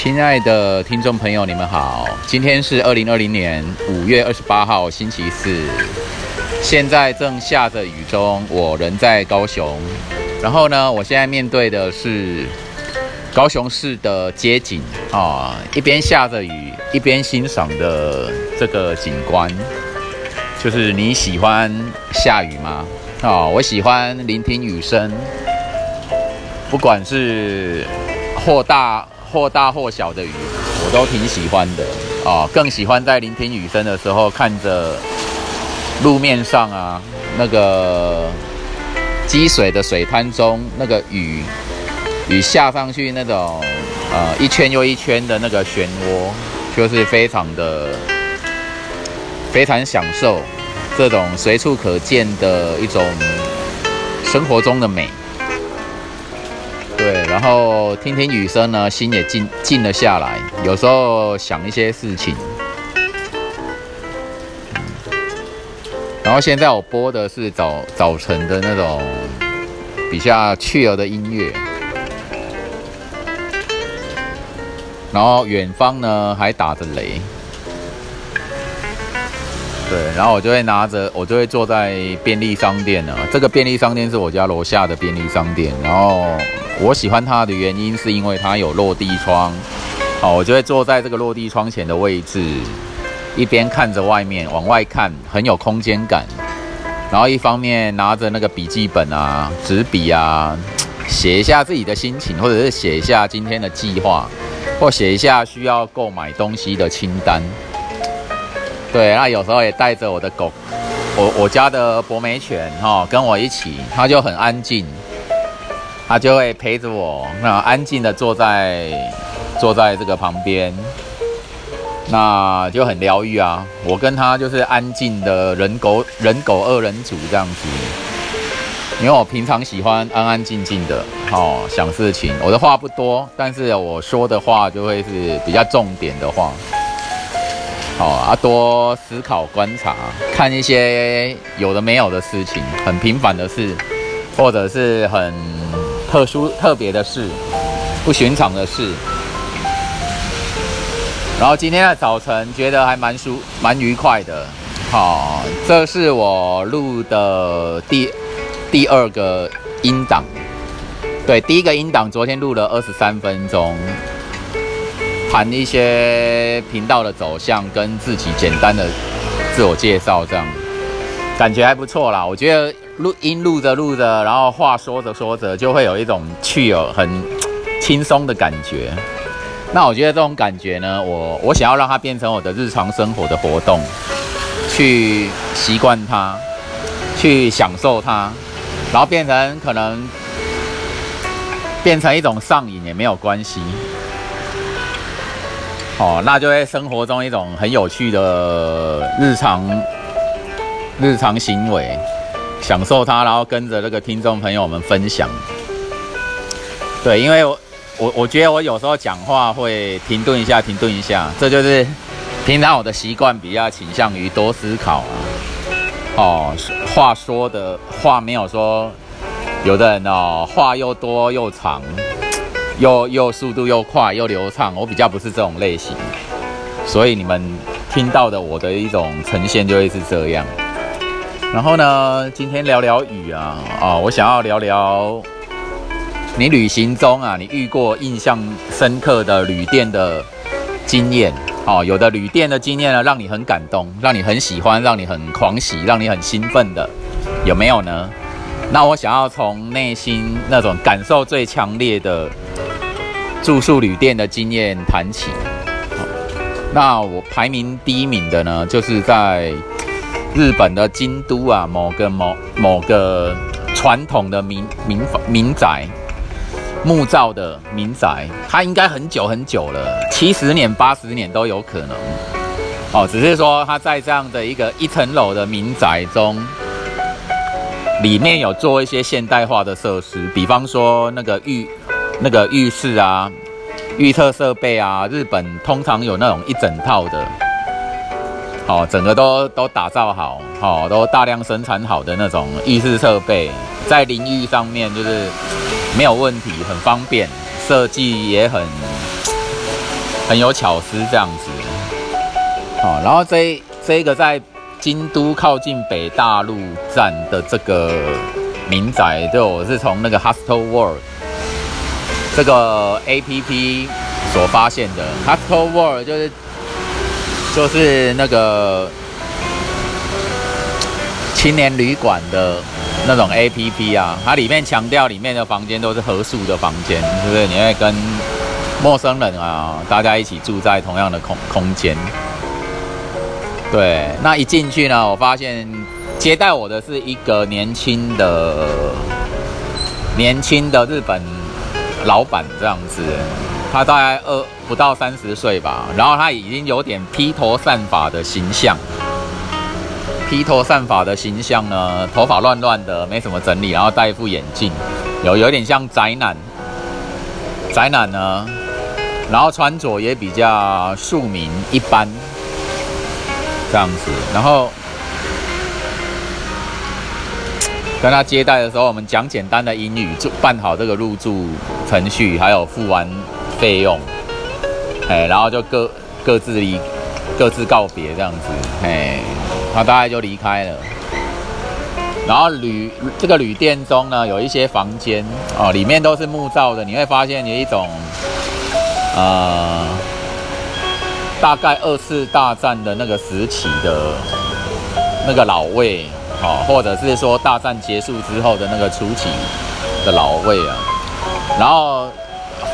亲爱的听众朋友，你们好，今天是二零二零年五月二十八号，星期四，现在正下着雨中，我人在高雄，然后呢，我现在面对的是高雄市的街景啊，一边下着雨，一边欣赏的这个景观，就是你喜欢下雨吗？哦，我喜欢聆听雨声，不管是或大。或大或小的雨，我都挺喜欢的啊，更喜欢在聆听雨声的时候，看着路面上啊那个积水的水滩中，那个雨雨下上去那种呃一圈又一圈的那个漩涡，就是非常的非常享受这种随处可见的一种生活中的美。然后听听雨声呢，心也静静了下来。有时候想一些事情。然后现在我播的是早早晨的那种比较雀儿的音乐。然后远方呢还打着雷。对，然后我就会拿着，我就会坐在便利商店呢。这个便利商店是我家楼下的便利商店，然后。我喜欢它的原因是因为它有落地窗，好，我就会坐在这个落地窗前的位置，一边看着外面往外看，很有空间感。然后一方面拿着那个笔记本啊、纸笔啊，写一下自己的心情，或者是写一下今天的计划，或写一下需要购买东西的清单。对，那有时候也带着我的狗，我我家的博美犬哈，跟我一起，它就很安静。他就会陪着我，那安静的坐在坐在这个旁边，那就很疗愈啊。我跟他就是安静的人狗人狗二人组这样子，因为我平常喜欢安安静静的，哦，想事情。我的话不多，但是我说的话就会是比较重点的话，好啊，多思考观察，看一些有的没有的事情，很平凡的事，或者是很。特殊特别的事，不寻常的事。然后今天的早晨觉得还蛮舒蛮愉快的。好，这是我录的第第二个音档。对，第一个音档昨天录了二十三分钟，谈一些频道的走向跟自己简单的自我介绍，这样感觉还不错啦。我觉得。录音录着录着，然后话说着说着，就会有一种去有很轻松的感觉。那我觉得这种感觉呢，我我想要让它变成我的日常生活的活动，去习惯它，去享受它，然后变成可能变成一种上瘾也没有关系。哦，那就会生活中一种很有趣的日常日常行为。享受它，然后跟着这个听众朋友们分享。对，因为我我我觉得我有时候讲话会停顿一下，停顿一下，这就是平常我的习惯，比较倾向于多思考啊。哦，话说的话没有说，有的人哦话又多又长，又又速度又快又流畅，我比较不是这种类型，所以你们听到的我的一种呈现就会是这样。然后呢，今天聊聊雨啊，啊，我想要聊聊你旅行中啊，你遇过印象深刻的旅店的经验，哦，有的旅店的经验呢，让你很感动，让你很喜欢，让你很狂喜，让你很兴奋的，有没有呢？那我想要从内心那种感受最强烈的住宿旅店的经验谈起。那我排名第一名的呢，就是在。日本的京都啊，某个某某个传统的民民民宅，木造的民宅，它应该很久很久了，七十年、八十年都有可能。哦，只是说它在这样的一个一层楼的民宅中，里面有做一些现代化的设施，比方说那个浴那个浴室啊、浴厕设备啊，日本通常有那种一整套的。哦，整个都都打造好，哦，都大量生产好的那种浴室设备，在淋浴上面就是没有问题，很方便，设计也很很有巧思这样子。好，然后这这个在京都靠近北大陆站的这个民宅，就我是从那个 Hostel World 这个 A P P 所发现的。Hostel World 就是就是那个青年旅馆的那种 A P P 啊，它里面强调里面的房间都是合宿的房间，是不是？你会跟陌生人啊，大家一起住在同样的空空间。对，那一进去呢，我发现接待我的是一个年轻的、年轻的日本老板这样子，他大概二不到三十岁吧，然后他已经有点披头散发的形象，披头散发的形象呢，头发乱乱的，没什么整理，然后戴一副眼镜，有有点像宅男，宅男呢，然后穿着也比较庶民一般。这样子，然后跟他接待的时候，我们讲简单的英语，就办好这个入住程序，还有付完费用，哎，然后就各各自离各自告别这样子，哎，他大概就离开了。然后旅这个旅店中呢，有一些房间哦，里面都是木造的，你会发现有一种，呃。大概二次大战的那个时期的那个老味，哦，或者是说大战结束之后的那个初期的老味啊。然后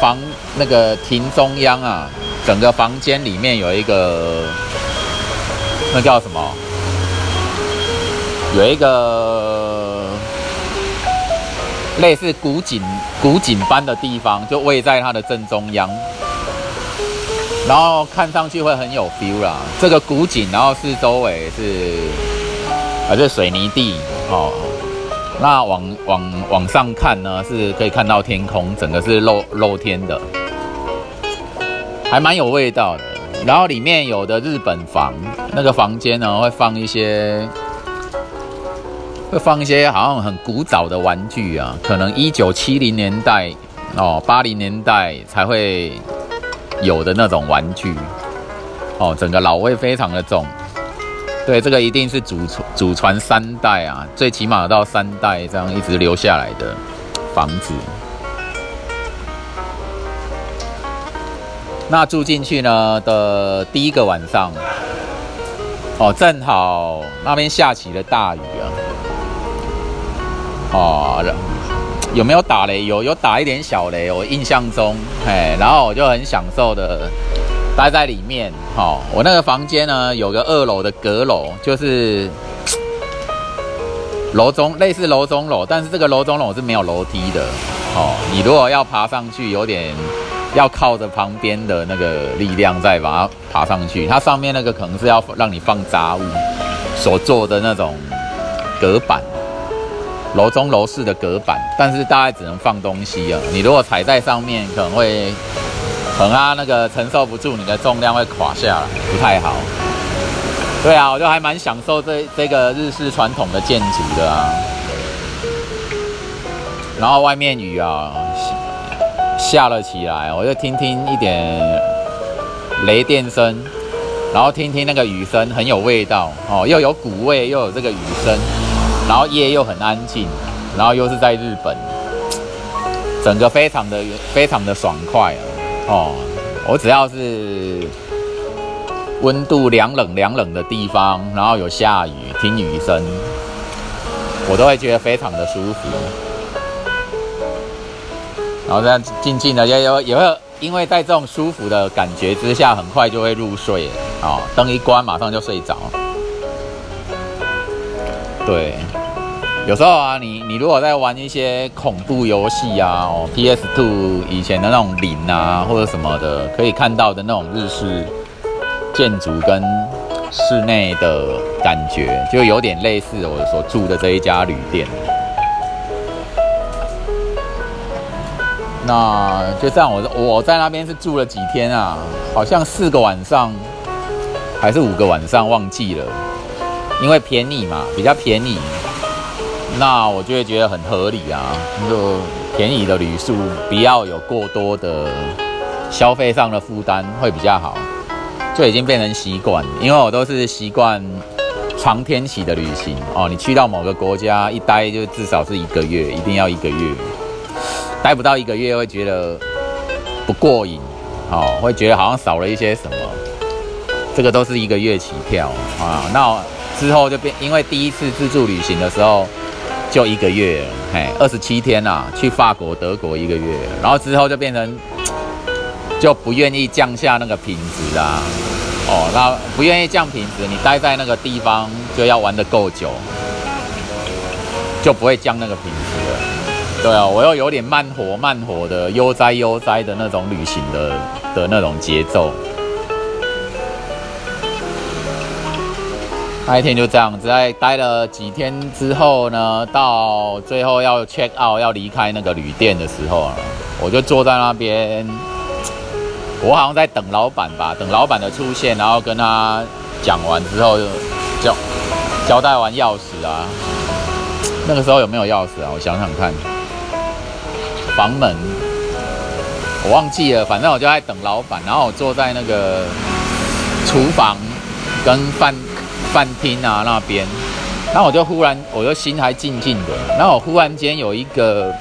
房那个亭中央啊，整个房间里面有一个那叫什么？有一个类似古井古井般的地方，就位在它的正中央。然后看上去会很有 feel 啦，这个古井，然后四周围是还是水泥地哦。那往往往上看呢，是可以看到天空，整个是露露天的，还蛮有味道的。然后里面有的日本房，那个房间呢会放一些，会放一些好像很古早的玩具啊，可能一九七零年代哦，八零年代才会。有的那种玩具，哦，整个老味非常的重，对，这个一定是祖传祖传三代啊，最起码到三代这样一直留下来的房子。那住进去呢的第一个晚上，哦，正好那边下起了大雨啊，哦。有没有打雷？有，有打一点小雷。我印象中，哎，然后我就很享受的待在里面。哈，我那个房间呢，有个二楼的阁楼，就是楼中类似楼中楼，但是这个楼中楼是没有楼梯的。哦，你如果要爬上去，有点要靠着旁边的那个力量再把它爬上去。它上面那个可能是要让你放杂物所做的那种隔板。楼中楼式的隔板，但是大概只能放东西啊。你如果踩在上面，可能会，可能它那个承受不住你的重量会垮下来，不太好。对啊，我就还蛮享受这这个日式传统的建筑的啊。然后外面雨啊下了起来，我就听听一点雷电声，然后听听那个雨声，很有味道哦，又有鼓味，又有这个雨声。然后夜又很安静，然后又是在日本，整个非常的非常的爽快啊！哦，我只要是温度凉冷凉冷的地方，然后有下雨，听雨声，我都会觉得非常的舒服。然后这样静静的，也有也会因为在这种舒服的感觉之下，很快就会入睡哦！灯一关，马上就睡着。对，有时候啊，你你如果在玩一些恐怖游戏啊，哦，PS Two 以前的那种零啊或者什么的，可以看到的那种日式建筑跟室内的感觉，就有点类似我所住的这一家旅店。那就这样，我我在那边是住了几天啊？好像四个晚上还是五个晚上，忘记了。因为便宜嘛，比较便宜，那我就会觉得很合理啊。就便宜的旅宿，不要有过多的消费上的负担会比较好，就已经变成习惯。因为我都是习惯长天期的旅行哦，你去到某个国家一待就至少是一个月，一定要一个月，待不到一个月会觉得不过瘾哦，会觉得好像少了一些什么。这个都是一个月起跳啊，那之后就变，因为第一次自助旅行的时候就一个月，嘿，二十七天呐，去法国、德国一个月，然后之后就变成就不愿意降下那个品质啊，哦，那不愿意降品质，你待在那个地方就要玩得够久，就不会降那个品质了。对啊，我又有点慢活慢活的悠哉悠哉的那种旅行的的那种节奏。那一天就这样子，在待了几天之后呢，到最后要 check out 要离开那个旅店的时候啊，我就坐在那边，我好像在等老板吧，等老板的出现，然后跟他讲完之后，交交代完钥匙啊，那个时候有没有钥匙啊？我想想看，房门我忘记了，反正我就在等老板，然后我坐在那个厨房跟饭。饭厅啊那边，然后我就忽然，我就心还静静的，然后我忽然间有一个，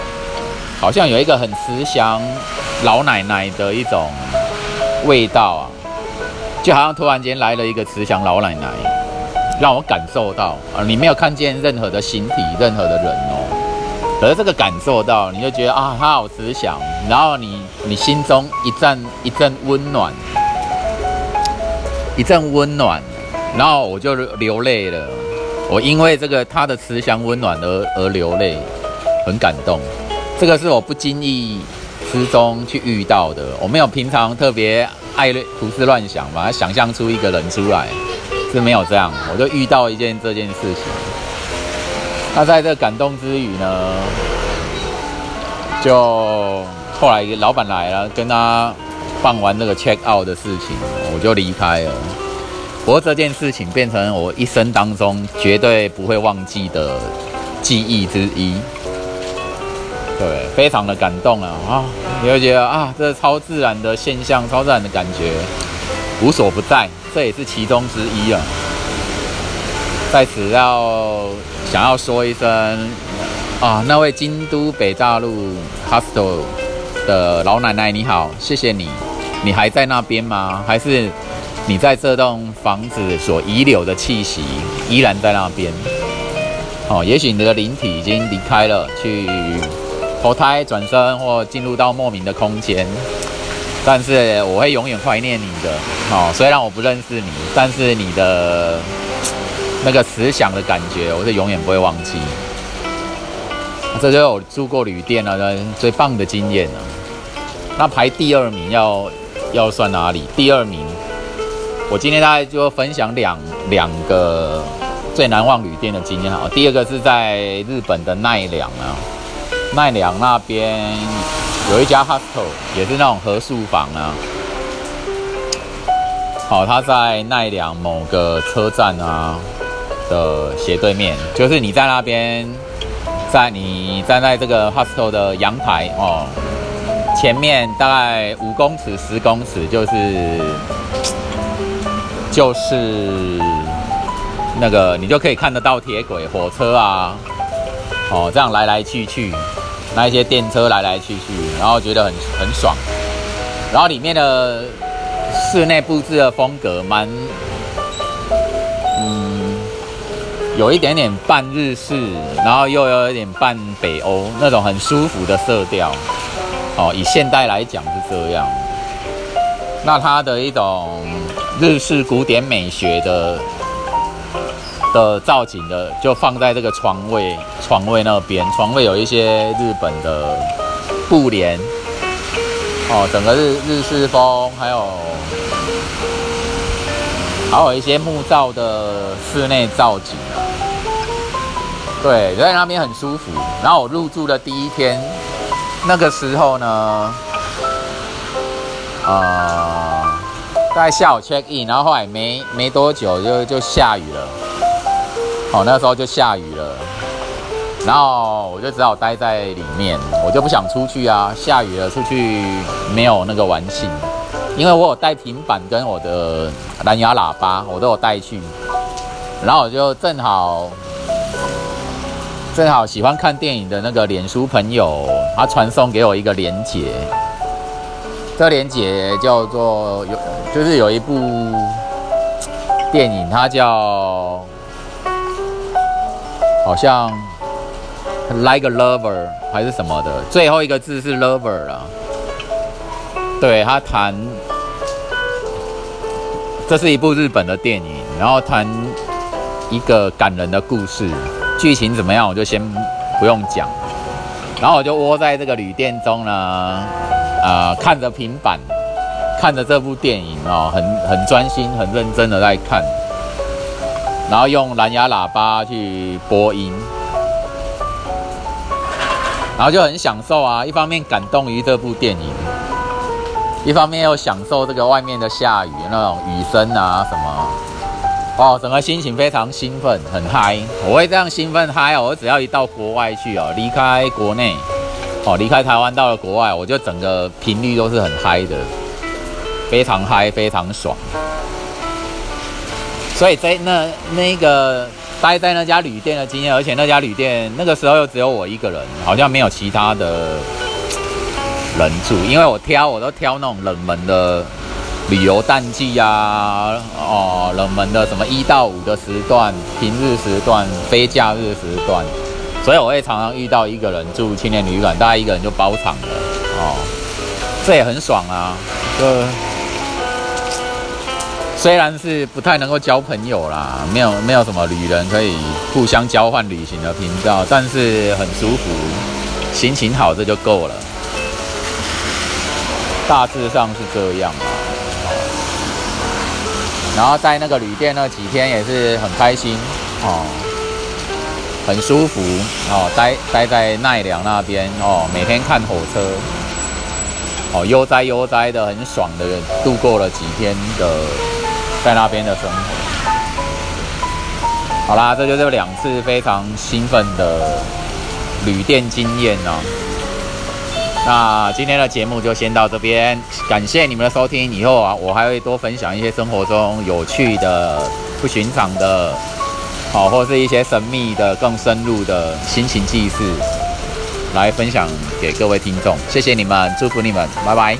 好像有一个很慈祥老奶奶的一种味道啊，就好像突然间来了一个慈祥老奶奶，让我感受到啊，你没有看见任何的形体，任何的人哦，可是这个感受到，你就觉得啊，她好慈祥，然后你你心中一阵一阵温暖，一阵温暖。然后我就流泪了，我因为这个他的慈祥温暖而而流泪，很感动。这个是我不经意之中去遇到的，我没有平常特别爱胡思乱想，把它想象出一个人出来，是没有这样。我就遇到一件这件事情。那在这感动之余呢，就后来老板来了，跟他办完那个 check out 的事情，我就离开了。不过这件事情变成我一生当中绝对不会忘记的记忆之一，对，非常的感动啊！啊，你会觉得啊，这超自然的现象，超自然的感觉，无所不在，这也是其中之一啊。在此要想要说一声啊，那位京都北大陆 hostel 的老奶奶你好，谢谢你，你还在那边吗？还是？你在这栋房子所遗留的气息依然在那边，哦，也许你的灵体已经离开了，去投胎转生或进入到莫名的空间，但是我会永远怀念你的，哦，虽然我不认识你，但是你的那个慈祥的感觉，我是永远不会忘记。这就是我住过旅店了最棒的经验了。那排第二名要要算哪里？第二名。我今天大概就分享两两个最难忘旅店的经验哈。第二个是在日本的奈良啊，奈良那边有一家 hostel，也是那种合宿房啊。好，它在奈良某个车站啊的斜对面，就是你在那边，在你站在这个 hostel 的阳台哦，前面大概五公尺、十公尺就是。就是那个，你就可以看得到铁轨、火车啊，哦，这样来来去去，那一些电车来来去去，然后觉得很很爽。然后里面的室内布置的风格蛮，嗯，有一点点半日式，然后又有一点半北欧那种很舒服的色调。哦，以现代来讲是这样。那它的一种。日式古典美学的的造景的，就放在这个床位床位那边，床位有一些日本的布帘，哦，整个日日式风，还有还有一些木造的室内造景啊，对，在那边很舒服。然后我入住的第一天，那个时候呢，啊在下午 check in，然后后来没没多久就就下雨了，好，那时候就下雨了。然后我就只好待在里面，我就不想出去啊，下雨了出去没有那个玩性，因为我有带平板跟我的蓝牙喇叭，我都有带去，然后我就正好正好喜欢看电影的那个脸书朋友，他传送给我一个连接，这链接叫做有就是有一部电影，它叫。好像 like a lover 还是什么的，最后一个字是 lover 了。对他谈，这是一部日本的电影，然后谈一个感人的故事，剧情怎么样我就先不用讲。然后我就窝在这个旅店中呢，呃，看着平板，看着这部电影哦，很很专心、很认真的在看。然后用蓝牙喇叭去播音，然后就很享受啊！一方面感动于这部电影，一方面又享受这个外面的下雨那种雨声啊什么，哦，整个心情非常兴奋，很嗨。我会这样兴奋嗨哦！我只要一到国外去哦，离开国内，哦，离开台湾到了国外，我就整个频率都是很嗨的，非常嗨，非常爽。所以在那那个待在那家旅店的经验，而且那家旅店那个时候又只有我一个人，好像没有其他的人住，因为我挑我都挑那种冷门的旅游淡季啊，哦，冷门的什么一到五的时段、平日时段、非假日时段，所以我会常常遇到一个人住青年旅馆，大概一个人就包场了，哦，这也很爽啊，就。虽然是不太能够交朋友啦，没有没有什么旅人可以互相交换旅行的频道，但是很舒服，心情好这就够了。大致上是这样啊。然后在那个旅店那几天也是很开心哦，很舒服哦，待待在奈良那边哦，每天看火车哦，悠哉悠哉的，很爽的度过了几天的。在那边的生活，好啦，这就是两次非常兴奋的旅店经验哦。那今天的节目就先到这边，感谢你们的收听。以后啊，我还会多分享一些生活中有趣的、不寻常的，好，或是一些神秘的、更深入的心情记事，来分享给各位听众。谢谢你们，祝福你们，拜拜。